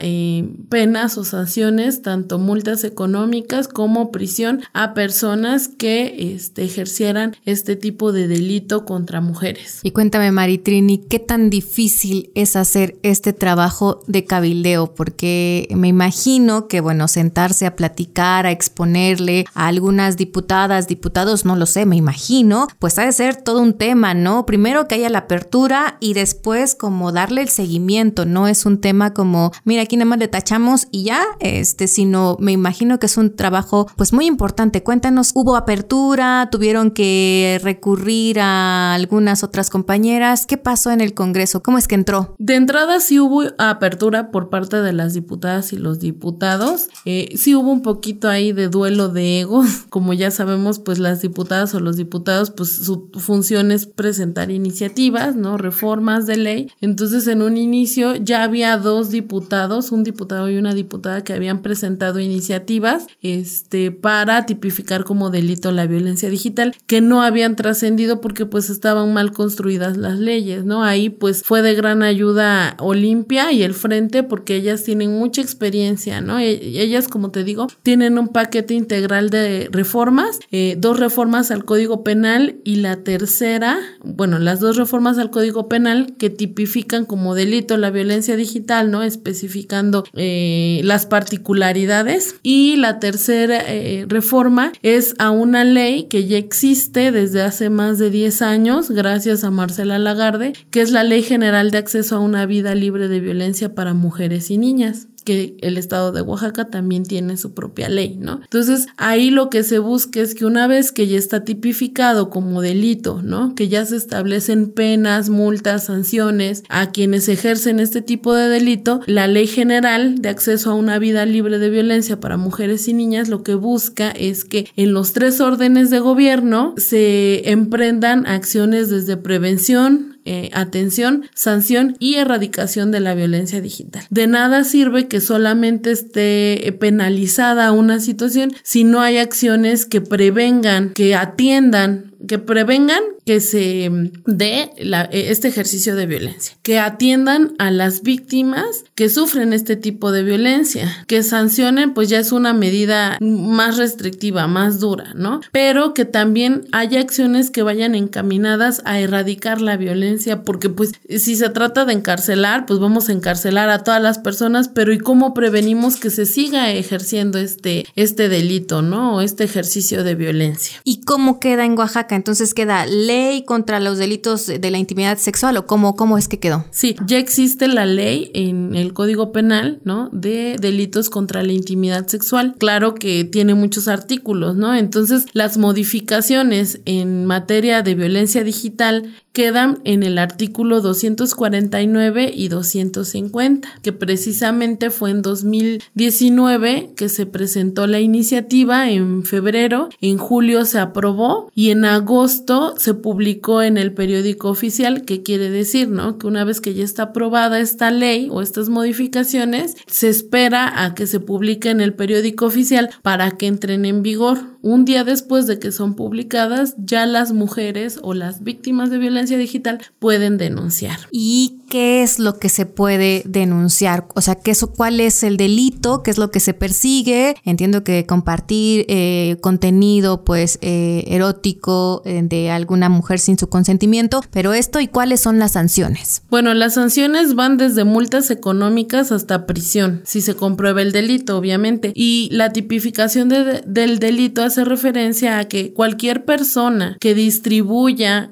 eh, penas o sanciones, tanto multas económicas como prisión a personas que este, ejercieran este tipo de delito contra mujeres. Y cuéntame, Maritrini, ¿qué tan difícil es hacer este trabajo de cabildeo? Porque me imagino que, bueno, sentarse a platicar, a exponerle a algunas diputadas, diputados, no lo sé, me imagino, pues ha de ser todo un tema, ¿no? Primero que haya la apertura y después como darle el seguimiento, no es un tema como mira, aquí nada más le tachamos y ya, este, sino me imagino que es un trabajo pues muy importante. Cuéntanos, ¿hubo apertura? ¿Tuvieron que recurrir a algunas otras compañeras? ¿Qué pasó en el Congreso? ¿Cómo es que entró? De entrada sí hubo apertura por parte de las diputadas y los diputados. Eh, sí hubo un poquito ahí de duelo de ego. Como ya sabemos, pues las diputadas o los diputados, pues su función es presentar iniciativas, ¿no? Reformas de ley. Entonces en un inicio ya había dos diputados diputados, un diputado y una diputada que habían presentado iniciativas este, para tipificar como delito la violencia digital, que no habían trascendido porque pues estaban mal construidas las leyes, ¿no? Ahí pues fue de gran ayuda Olimpia y el Frente porque ellas tienen mucha experiencia, ¿no? E, ellas, como te digo, tienen un paquete integral de reformas, eh, dos reformas al Código Penal y la tercera, bueno, las dos reformas al Código Penal que tipifican como delito la violencia digital, ¿no? Especificando eh, las particularidades. Y la tercera eh, reforma es a una ley que ya existe desde hace más de 10 años, gracias a Marcela Lagarde, que es la Ley General de Acceso a una Vida Libre de Violencia para Mujeres y Niñas que el estado de Oaxaca también tiene su propia ley, ¿no? Entonces, ahí lo que se busca es que una vez que ya está tipificado como delito, ¿no? Que ya se establecen penas, multas, sanciones a quienes ejercen este tipo de delito, la ley general de acceso a una vida libre de violencia para mujeres y niñas lo que busca es que en los tres órdenes de gobierno se emprendan acciones desde prevención, eh, atención, sanción y erradicación de la violencia digital. De nada sirve que solamente esté penalizada una situación si no hay acciones que prevengan, que atiendan que prevengan que se dé este ejercicio de violencia, que atiendan a las víctimas que sufren este tipo de violencia, que sancionen, pues ya es una medida más restrictiva, más dura, ¿no? Pero que también haya acciones que vayan encaminadas a erradicar la violencia, porque pues si se trata de encarcelar, pues vamos a encarcelar a todas las personas, pero ¿y cómo prevenimos que se siga ejerciendo este, este delito, ¿no? O este ejercicio de violencia. ¿Y cómo queda en Oaxaca? Entonces queda ley contra los delitos de la intimidad sexual o cómo, cómo es que quedó. Sí, ya existe la ley en el Código Penal, ¿no? De delitos contra la intimidad sexual. Claro que tiene muchos artículos, ¿no? Entonces las modificaciones en materia de violencia digital quedan en el artículo 249 y 250, que precisamente fue en 2019 que se presentó la iniciativa en febrero, en julio se aprobó y en agosto se publicó en el periódico oficial, que quiere decir, ¿no? Que una vez que ya está aprobada esta ley o estas modificaciones, se espera a que se publique en el periódico oficial para que entren en vigor. Un día después de que son publicadas, ya las mujeres o las víctimas de violencia violencia digital pueden denunciar. ¿Y qué es lo que se puede denunciar? O sea, ¿qué eso, ¿cuál es el delito? ¿Qué es lo que se persigue? Entiendo que compartir eh, contenido pues eh, erótico eh, de alguna mujer sin su consentimiento, pero esto y cuáles son las sanciones. Bueno, las sanciones van desde multas económicas hasta prisión, si se comprueba el delito, obviamente. Y la tipificación del delito hace referencia a que cualquier persona que distribuya,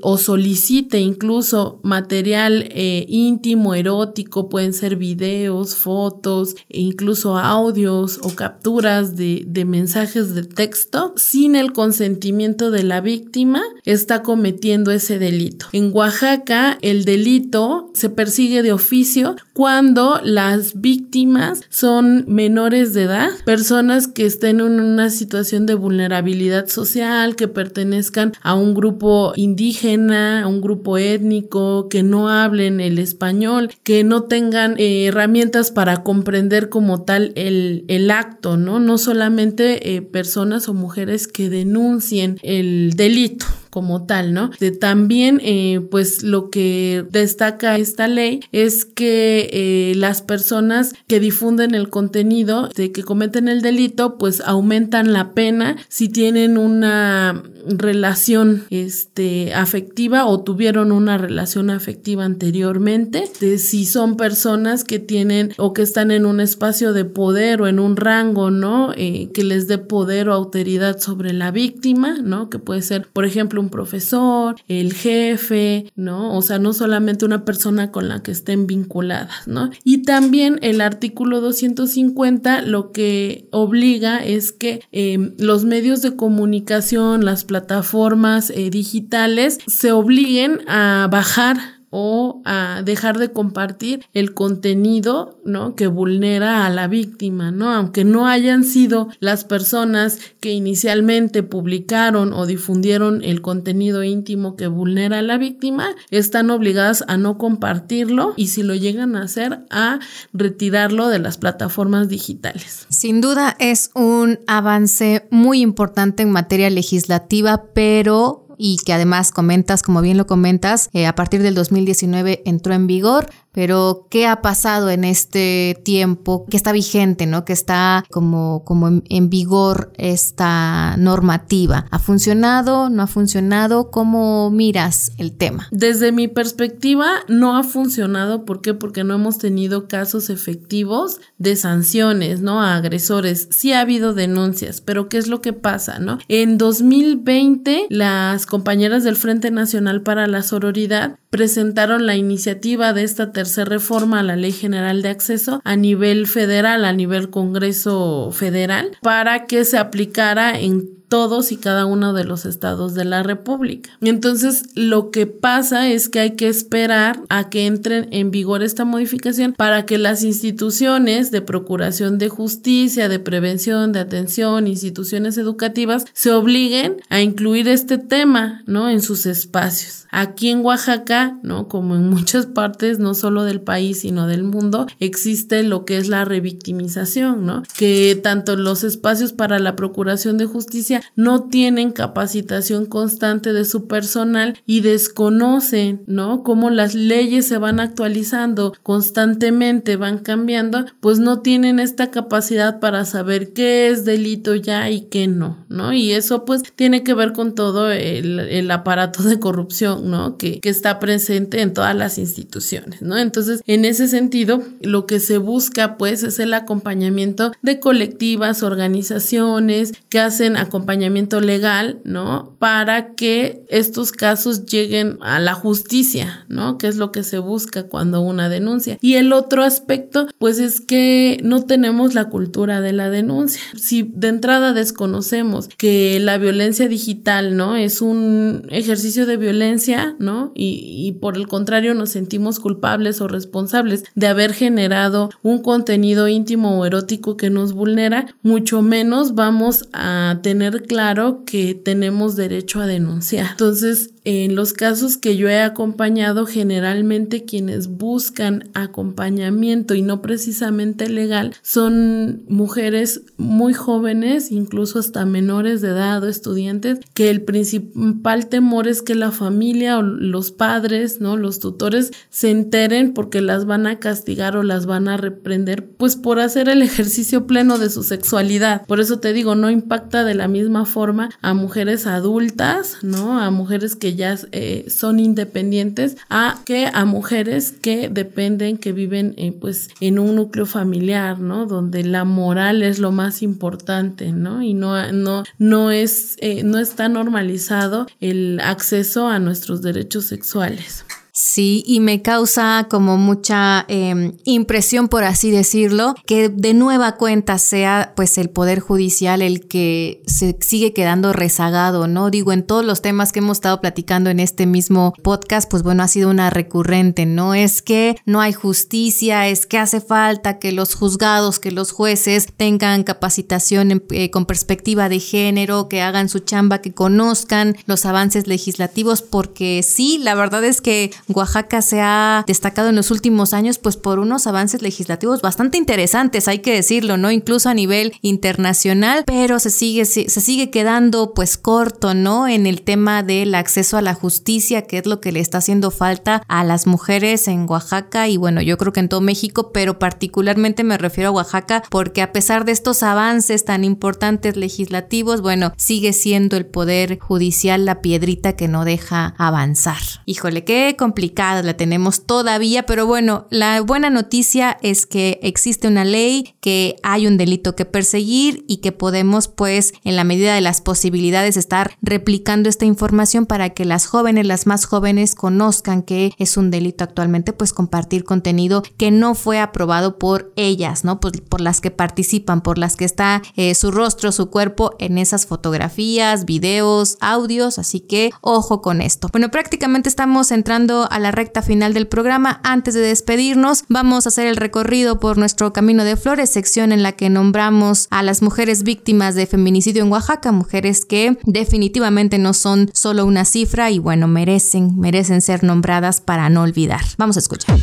o solicite incluso material eh, íntimo, erótico, pueden ser videos, fotos, e incluso audios o capturas de, de mensajes de texto sin el consentimiento de la víctima, está cometiendo ese delito. En Oaxaca, el delito se persigue de oficio cuando las víctimas son menores de edad, personas que estén en una situación de vulnerabilidad social, que pertenezcan a un grupo indígena, a un grupo étnico, que no hablen el español, que no tengan eh, herramientas para comprender como tal el, el acto, ¿no? No solamente eh, personas o mujeres que denuncien el delito como tal, ¿no? También, eh, pues lo que destaca esta ley es que eh, las personas que difunden el contenido de que cometen el delito, pues aumentan la pena si tienen una relación este afectiva o tuvieron una relación afectiva anteriormente si son personas que tienen o que están en un espacio de poder o en un rango no eh, que les dé poder o autoridad sobre la víctima no que puede ser por ejemplo un profesor, el jefe, ¿no? O sea, no solamente una persona con la que estén vinculadas, ¿no? Y también el artículo 250 lo que obliga es que em, los medios de comunicación, las plataformas eh, digitales se obliguen a bajar o a dejar de compartir el contenido, ¿no? Que vulnera a la víctima, ¿no? Aunque no hayan sido las personas que inicialmente publicaron o difundieron el contenido íntimo que vulnera a la víctima, están obligadas a no compartirlo y si lo llegan a hacer, a retirarlo de las plataformas digitales. Sin duda es un avance muy importante en materia legislativa, pero y que además comentas, como bien lo comentas, eh, a partir del 2019 entró en vigor. Pero, ¿qué ha pasado en este tiempo que está vigente, ¿no? Que está como, como en, vigor esta normativa. ¿Ha funcionado? ¿No ha funcionado? ¿Cómo miras el tema? Desde mi perspectiva, no ha funcionado. ¿Por qué? Porque no hemos tenido casos efectivos de sanciones, ¿no? A agresores. Sí ha habido denuncias, pero ¿qué es lo que pasa, no? En 2020, las compañeras del Frente Nacional para la Sororidad presentaron la iniciativa de esta tercera reforma a la Ley General de Acceso a nivel federal, a nivel Congreso Federal, para que se aplicara en todos y cada uno de los estados de la República. Entonces, lo que pasa es que hay que esperar a que entren en vigor esta modificación para que las instituciones de procuración de justicia, de prevención, de atención, instituciones educativas, se obliguen a incluir este tema, ¿no? En sus espacios. Aquí en Oaxaca, ¿no? Como en muchas partes, no solo del país, sino del mundo, existe lo que es la revictimización, ¿no? Que tanto los espacios para la procuración de justicia no tienen capacitación constante de su personal y desconocen, ¿no? Cómo las leyes se van actualizando constantemente, van cambiando, pues no tienen esta capacidad para saber qué es delito ya y qué no, ¿no? Y eso pues tiene que ver con todo el, aparato de corrupción, ¿no? Que, que está presente en todas las instituciones, ¿no? Entonces, en ese sentido, lo que se busca pues es el acompañamiento de colectivas, organizaciones que hacen acompañamiento acompañamiento legal, ¿no? Para que estos casos lleguen a la justicia, ¿no? Que es lo que se busca cuando una denuncia. Y el otro aspecto, pues es que no tenemos la cultura de la denuncia. Si de entrada desconocemos que la violencia digital, ¿no? Es un ejercicio de violencia, ¿no? Y, y por el contrario nos sentimos culpables o responsables de haber generado un contenido íntimo o erótico que nos vulnera, mucho menos vamos a tener claro que tenemos derecho a denunciar. Entonces, en los casos que yo he acompañado, generalmente quienes buscan acompañamiento y no precisamente legal son mujeres muy jóvenes, incluso hasta menores de edad o estudiantes, que el principal temor es que la familia o los padres, ¿no? Los tutores se enteren porque las van a castigar o las van a reprender, pues por hacer el ejercicio pleno de su sexualidad. Por eso te digo, no impacta de la misma forma a mujeres adultas, ¿no? A mujeres que ya eh, son independientes, a que a mujeres que dependen, que viven eh, pues en un núcleo familiar, ¿no? Donde la moral es lo más importante, ¿no? Y no, no, no es, eh, no está normalizado el acceso a nuestros derechos sexuales. Sí, y me causa como mucha em, impresión, por así decirlo, que de nueva cuenta sea pues el Poder Judicial el que se sigue quedando rezagado, ¿no? Digo, en todos los temas que hemos estado platicando en este mismo podcast, pues bueno, ha sido una recurrente, ¿no? Es que no hay justicia, es que hace falta que los juzgados, que los jueces tengan capacitación eh, con perspectiva de género, que hagan su chamba, que conozcan los avances legislativos, porque sí, la verdad es que Oaxaca se ha destacado en los últimos años pues por unos avances legislativos bastante interesantes, hay que decirlo, ¿no? Incluso a nivel internacional, pero se sigue, se sigue quedando pues corto, ¿no? En el tema del acceso a la justicia, que es lo que le está haciendo falta a las mujeres en Oaxaca y bueno, yo creo que en todo México, pero particularmente me refiero a Oaxaca porque a pesar de estos avances tan importantes legislativos, bueno, sigue siendo el poder judicial la piedrita que no deja avanzar. Híjole, qué la tenemos todavía, pero bueno, la buena noticia es que existe una ley, que hay un delito que perseguir y que podemos pues en la medida de las posibilidades estar replicando esta información para que las jóvenes, las más jóvenes conozcan que es un delito actualmente pues compartir contenido que no fue aprobado por ellas, ¿no? Por, por las que participan, por las que está eh, su rostro, su cuerpo en esas fotografías, videos, audios, así que ojo con esto. Bueno, prácticamente estamos entrando a la recta final del programa. Antes de despedirnos, vamos a hacer el recorrido por nuestro Camino de Flores, sección en la que nombramos a las mujeres víctimas de feminicidio en Oaxaca, mujeres que definitivamente no son solo una cifra y bueno, merecen, merecen ser nombradas para no olvidar. Vamos a escuchar.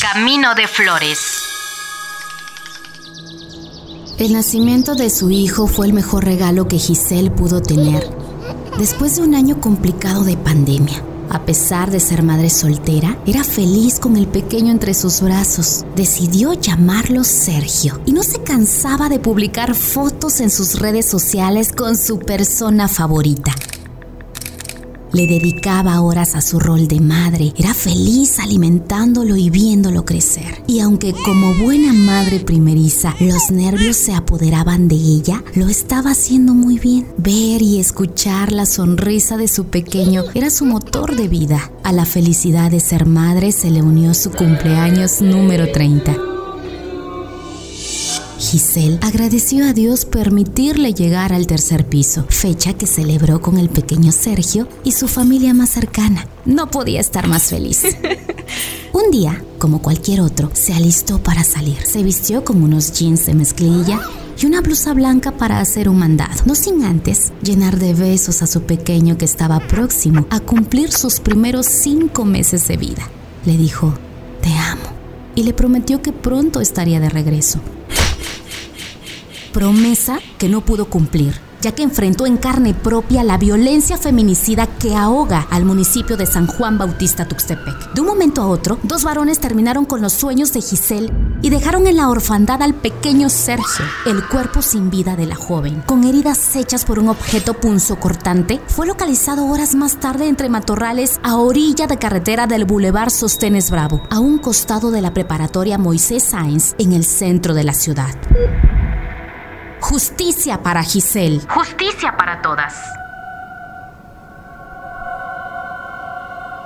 Camino de Flores. El nacimiento de su hijo fue el mejor regalo que Giselle pudo tener después de un año complicado de pandemia. A pesar de ser madre soltera, era feliz con el pequeño entre sus brazos. Decidió llamarlo Sergio y no se cansaba de publicar fotos en sus redes sociales con su persona favorita. Le dedicaba horas a su rol de madre, era feliz alimentándolo y viéndolo crecer. Y aunque como buena madre primeriza los nervios se apoderaban de ella, lo estaba haciendo muy bien. Ver y escuchar la sonrisa de su pequeño era su motor de vida. A la felicidad de ser madre se le unió su cumpleaños número 30. Giselle agradeció a Dios permitirle llegar al tercer piso, fecha que celebró con el pequeño Sergio y su familia más cercana. No podía estar más feliz. Un día, como cualquier otro, se alistó para salir. Se vistió con unos jeans de mezclilla y una blusa blanca para hacer un mandado, no sin antes llenar de besos a su pequeño que estaba próximo a cumplir sus primeros cinco meses de vida. Le dijo, te amo, y le prometió que pronto estaría de regreso promesa que no pudo cumplir, ya que enfrentó en carne propia la violencia feminicida que ahoga al municipio de San Juan Bautista Tuxtepec. De un momento a otro, dos varones terminaron con los sueños de Giselle y dejaron en la orfandad al pequeño Sergio, el cuerpo sin vida de la joven. Con heridas hechas por un objeto punzocortante, fue localizado horas más tarde entre matorrales a orilla de carretera del Boulevard Sostenes Bravo, a un costado de la preparatoria Moisés Sáenz en el centro de la ciudad. Justicia para Giselle. Justicia para todas.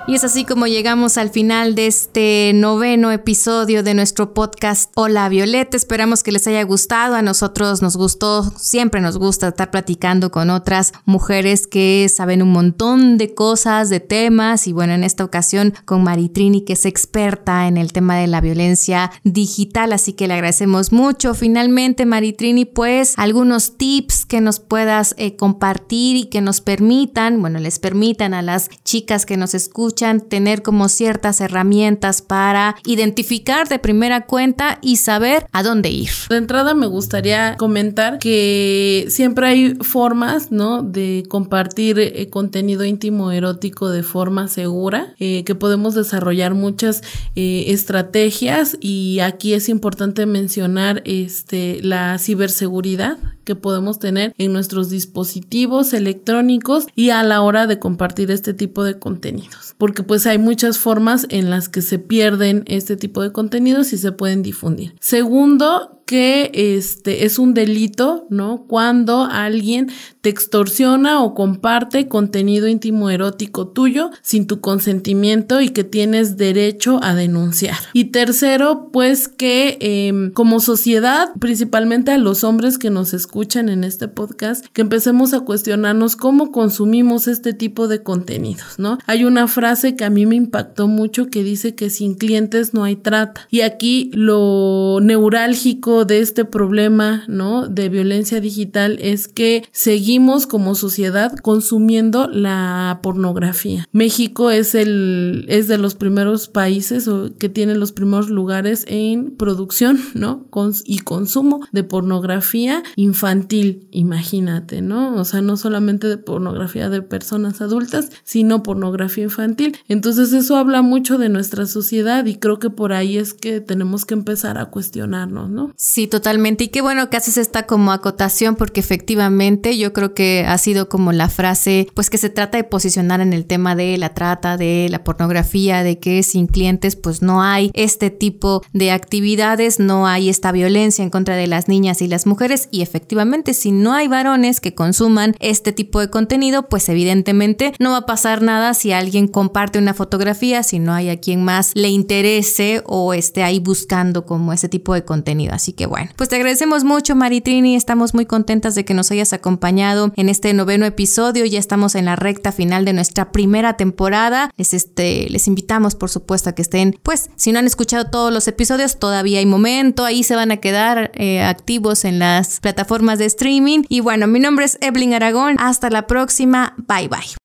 Y es así como llegamos al final de este noveno episodio de nuestro podcast Hola Violeta. Esperamos que les haya gustado. A nosotros nos gustó, siempre nos gusta estar platicando con otras mujeres que saben un montón de cosas, de temas. Y bueno, en esta ocasión con Maritrini, que es experta en el tema de la violencia digital. Así que le agradecemos mucho. Finalmente, Maritrini, pues algunos tips que nos puedas eh, compartir y que nos permitan, bueno, les permitan a las chicas que nos escuchan tener como ciertas herramientas para identificar de primera cuenta y saber a dónde ir. De entrada me gustaría comentar que siempre hay formas, ¿no? De compartir eh, contenido íntimo erótico de forma segura, eh, que podemos desarrollar muchas eh, estrategias y aquí es importante mencionar este, la ciberseguridad que podemos tener en nuestros dispositivos electrónicos y a la hora de compartir este tipo de contenidos porque pues hay muchas formas en las que se pierden este tipo de contenidos y se pueden difundir. Segundo, que este es un delito, ¿no? Cuando alguien te extorsiona o comparte contenido íntimo erótico tuyo sin tu consentimiento y que tienes derecho a denunciar. Y tercero, pues que em, como sociedad, principalmente a los hombres que nos escuchan en este podcast, que empecemos a cuestionarnos cómo consumimos este tipo de contenidos, ¿no? Hay una frase que a mí me impactó mucho que dice que sin clientes no hay trata. Y aquí lo neurálgico de este problema, ¿no? De violencia digital es que seguimos como sociedad consumiendo la pornografía. México es el, es de los primeros países que tiene los primeros lugares en producción, ¿no? y consumo de pornografía infantil, imagínate, ¿no? O sea, no solamente de pornografía de personas adultas, sino pornografía infantil. Entonces eso habla mucho de nuestra sociedad y creo que por ahí es que tenemos que empezar a cuestionarnos, ¿no? Sí, totalmente. Y qué bueno que haces esta como acotación porque efectivamente yo creo que ha sido como la frase, pues que se trata de posicionar en el tema de la trata, de la pornografía, de que sin clientes pues no hay este tipo de actividades, no hay esta violencia en contra de las niñas y las mujeres y efectivamente si no hay varones que consuman este tipo de contenido, pues evidentemente no va a pasar nada si alguien comparte una fotografía, si no hay a quien más le interese o esté ahí buscando como ese tipo de contenido. Así que bueno, pues te agradecemos mucho Maritrini, estamos muy contentas de que nos hayas acompañado en este noveno episodio, ya estamos en la recta final de nuestra primera temporada, les, este, les invitamos por supuesto a que estén, pues si no han escuchado todos los episodios, todavía hay momento, ahí se van a quedar eh, activos en las plataformas de streaming y bueno, mi nombre es Evelyn Aragón, hasta la próxima, bye bye.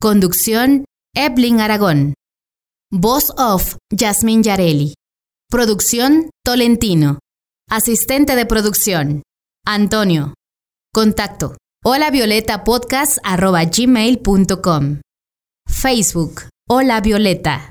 Conducción, Evelyn Aragón. Voz off, Jasmine Yareli. Producción, Tolentino. Asistente de producción. Antonio. Contacto. Hola Violeta Podcast gmail.com. Facebook. Hola Violeta.